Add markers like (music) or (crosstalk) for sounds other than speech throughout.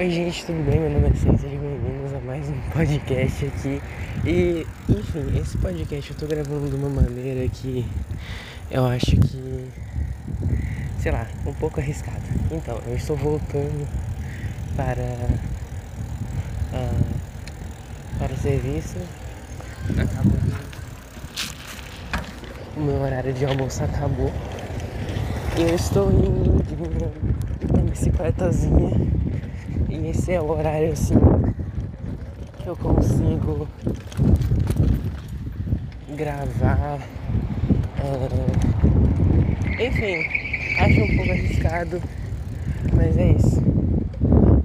Oi gente, tudo bem? Meu nome é César, sejam bem-vindos a mais um podcast aqui. E, enfim, esse podcast eu tô gravando de uma maneira que eu acho que, sei lá, um pouco arriscada. Então, eu estou voltando para, uh, para o serviço. Acabou. O meu horário de almoço acabou. E eu estou indo de uma bicicletazinha e esse é o horário assim que eu consigo gravar. É... Enfim, acho um pouco arriscado, mas é isso.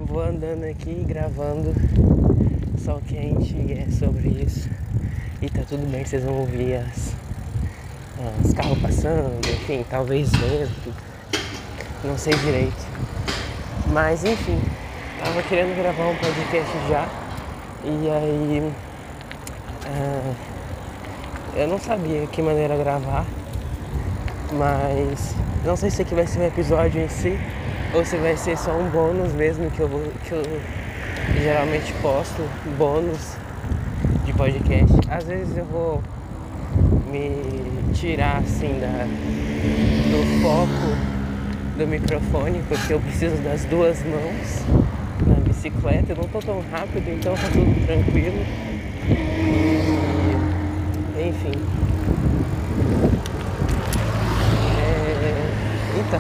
Vou andando aqui gravando sol quente e é sobre isso. E tá tudo bem, vocês vão ouvir as, os carros passando, enfim, talvez vento, não sei direito. Mas enfim, Tava querendo gravar um podcast já e aí uh, eu não sabia que maneira gravar, mas não sei se aqui vai ser um episódio em si ou se vai ser só um bônus mesmo que eu, que eu geralmente posto, bônus de podcast. Às vezes eu vou me tirar assim da, do foco do microfone porque eu preciso das duas mãos bicicleta, eu não tô tão rápido, então tá tudo tranquilo. E, enfim. É, então,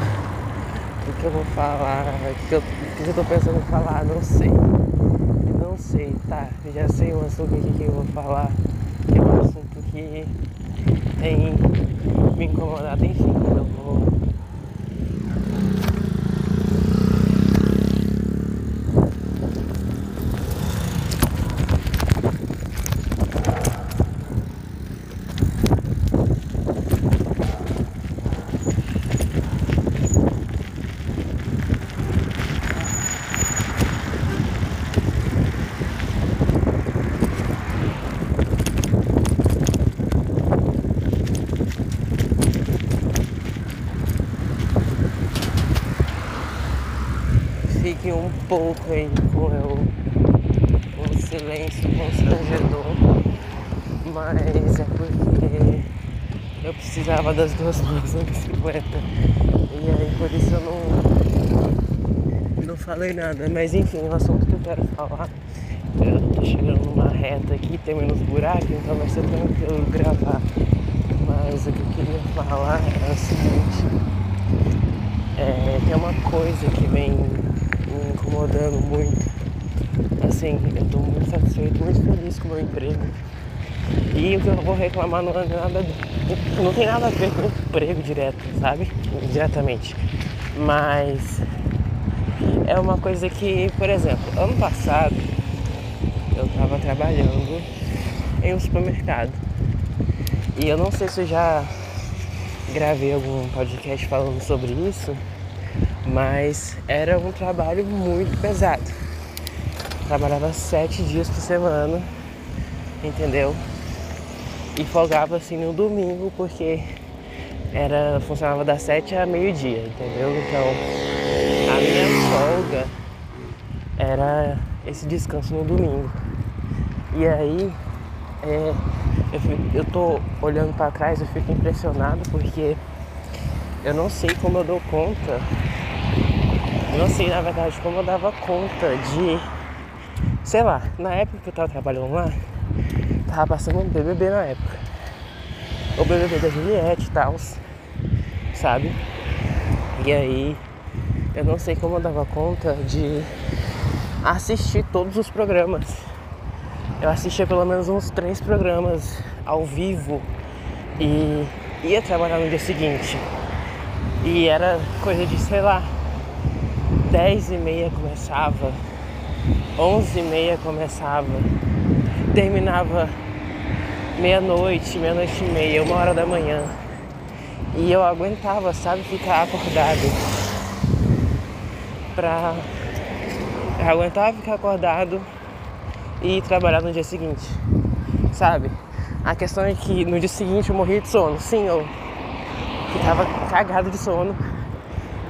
o que eu vou falar, o que eu, o que eu tô pensando em falar, não sei. Não sei, tá, já sei um assunto aqui que eu vou falar, que é um assunto que tem me incomodado, enfim, eu vou fique um pouco aí com o, o silêncio constrangedor, mas é porque eu precisava das duas (laughs) mãos na bicicleta e aí por isso eu não, não falei nada, mas enfim, o assunto que eu quero falar, eu tô chegando numa reta aqui, tem menos buraco, então vai ser tranquilo gravar. Mas o que eu queria falar é o seguinte, é, tem uma coisa que vem me incomodando muito. Assim, eu tô muito satisfeito, muito feliz com o meu emprego. E o que eu vou reclamar não é nada. Não tem nada a ver com o emprego direto, sabe? Diretamente. Mas é uma coisa que, por exemplo, ano passado eu tava trabalhando em um supermercado. E eu não sei se eu já gravei algum podcast falando sobre isso, mas era um trabalho muito pesado. Trabalhava sete dias por semana, entendeu? E folgava assim no domingo porque era funcionava das sete a meio-dia, entendeu? Então a minha folga era esse descanso no domingo. E aí é, eu, fico, eu tô olhando para trás, eu fico impressionado porque eu não sei como eu dou conta não sei, na verdade, como eu dava conta de. Sei lá, na época que eu tava trabalhando lá, tava passando um BBB na época. O BBB da Juliette e tal, sabe? E aí, eu não sei como eu dava conta de assistir todos os programas. Eu assistia pelo menos uns três programas ao vivo e ia trabalhar no dia seguinte. E era coisa de, sei lá, 10 e meia começava, 11 e meia começava, terminava meia-noite, meia-noite e meia, uma hora da manhã. E eu aguentava, sabe, ficar acordado pra. Aguentava ficar acordado e trabalhar no dia seguinte, sabe? A questão é que no dia seguinte eu morria de sono. Sim, eu ficava cagado de sono,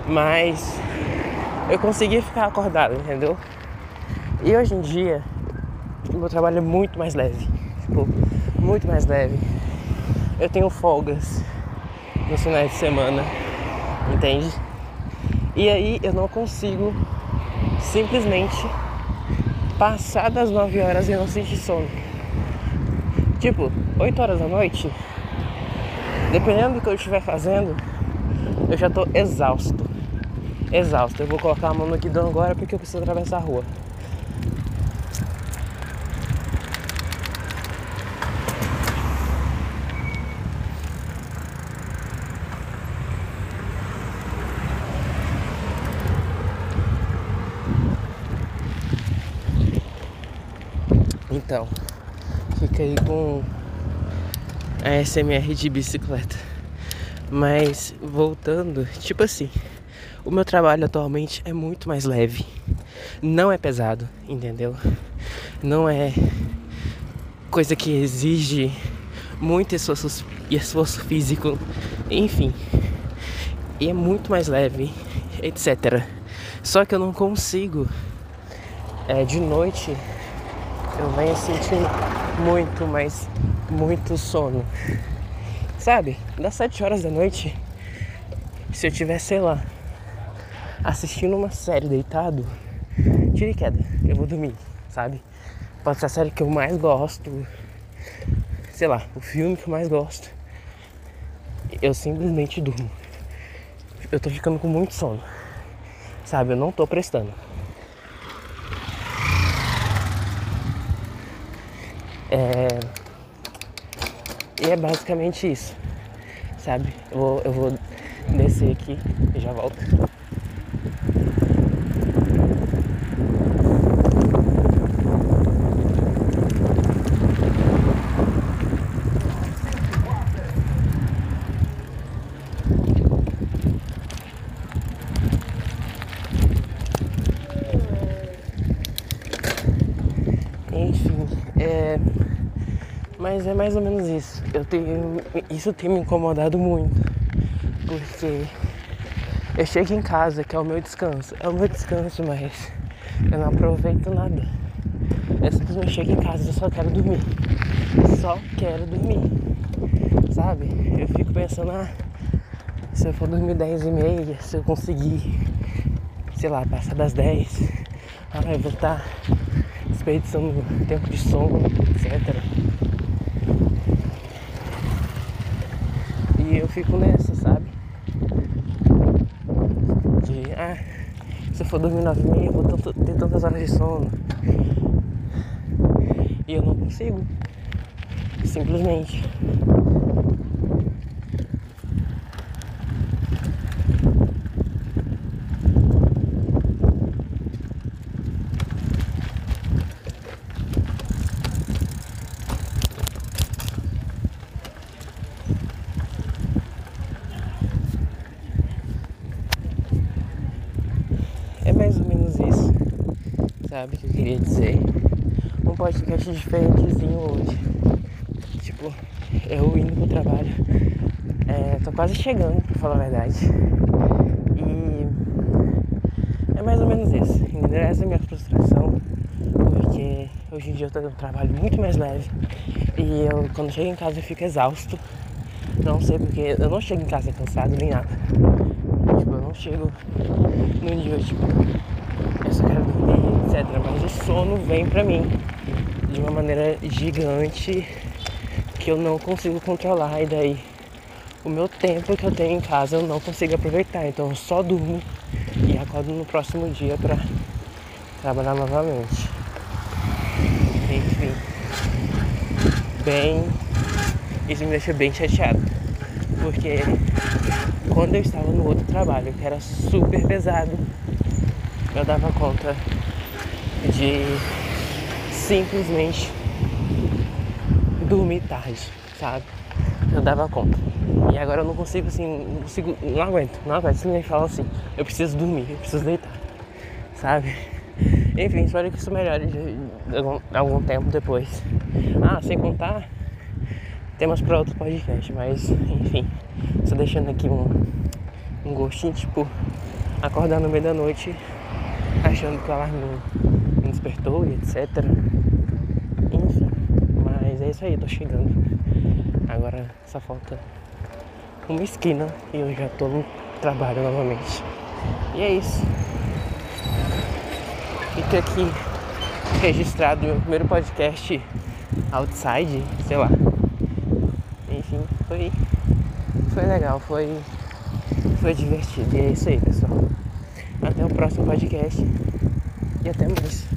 mas eu conseguia ficar acordado, entendeu? E hoje em dia, o meu trabalho é muito mais leve. Tipo, muito mais leve. Eu tenho folgas nos finais de semana, entende? E aí eu não consigo simplesmente passar das 9 horas e não sentir sono. Tipo, 8 horas da noite, dependendo do que eu estiver fazendo, eu já tô exausto. Exausto. Eu vou colocar a mão no guidão agora porque eu preciso atravessar a rua. Então, fica aí com a SMR de bicicleta. Mas voltando, tipo assim, o meu trabalho atualmente é muito mais leve. Não é pesado, entendeu? Não é coisa que exige muito esforço, esforço físico, enfim. E é muito mais leve, etc. Só que eu não consigo é, de noite eu venho sentindo muito, mas muito sono. Sabe? Das 7 horas da noite, se eu tiver, sei lá, assistindo uma série deitado, tira e queda, eu vou dormir, sabe? Pode ser a série que eu mais gosto, sei lá, o filme que eu mais gosto. Eu simplesmente durmo. Eu tô ficando com muito sono. Sabe, eu não tô prestando. É... E é basicamente isso, sabe? Eu vou, eu vou descer aqui e já volto. Mas é mais ou menos isso. Eu tenho, isso tem me incomodado muito. Porque eu chego em casa, que é o meu descanso. É o meu descanso, mas eu não aproveito nada. Eu simplesmente chego em casa e só quero dormir. Só quero dormir. Sabe? Eu fico pensando, ah, se eu for dormir 10 e meia, se eu conseguir, sei lá, passar das 10, ah, eu vou estar desperdiçando tempo de sono, etc. E eu fico nessa, sabe? De, ah, se eu for dormir nove e meia, vou ter tantas horas de sono. E eu não consigo. Simplesmente. Sabe, que eu queria dizer. Um podcast diferentezinho hoje. Tipo, eu indo pro trabalho. É, tô quase chegando, pra falar a verdade. E é mais ou menos isso. Entendeu? Essa é a minha frustração. Porque hoje em dia eu tenho um trabalho muito mais leve. E eu quando chego em casa eu fico exausto. Não sei porque eu não chego em casa cansado nem nada. Tipo, eu não chego no nível, tipo, eu só quero dormir Mas o sono vem pra mim de uma maneira gigante que eu não consigo controlar. E daí o meu tempo que eu tenho em casa eu não consigo aproveitar. Então eu só durmo e acordo no próximo dia pra trabalhar novamente. Enfim. Bem. Isso me deixa bem chateado. Porque quando eu estava no outro trabalho, que era super pesado, eu dava conta de simplesmente dormir tarde, sabe? Eu dava conta. E agora eu não consigo assim, não consigo, não aguento, não aguento. Se me fala assim, eu preciso dormir, eu preciso deitar, sabe? Enfim, espero que isso melhore de, algum, algum tempo depois. Ah, sem contar temas para outro podcast, mas enfim, só deixando aqui um, um gostinho, tipo, acordar no meio da noite achando que o alarme despertou e etc. Enfim, mas é isso aí, tô chegando. Agora só falta uma esquina e eu já tô no trabalho novamente. E é isso. Fica aqui registrado meu primeiro podcast outside, sei lá. Enfim, foi, foi legal, foi, foi divertido. E é isso aí, pessoal. Até o próximo podcast e até mais.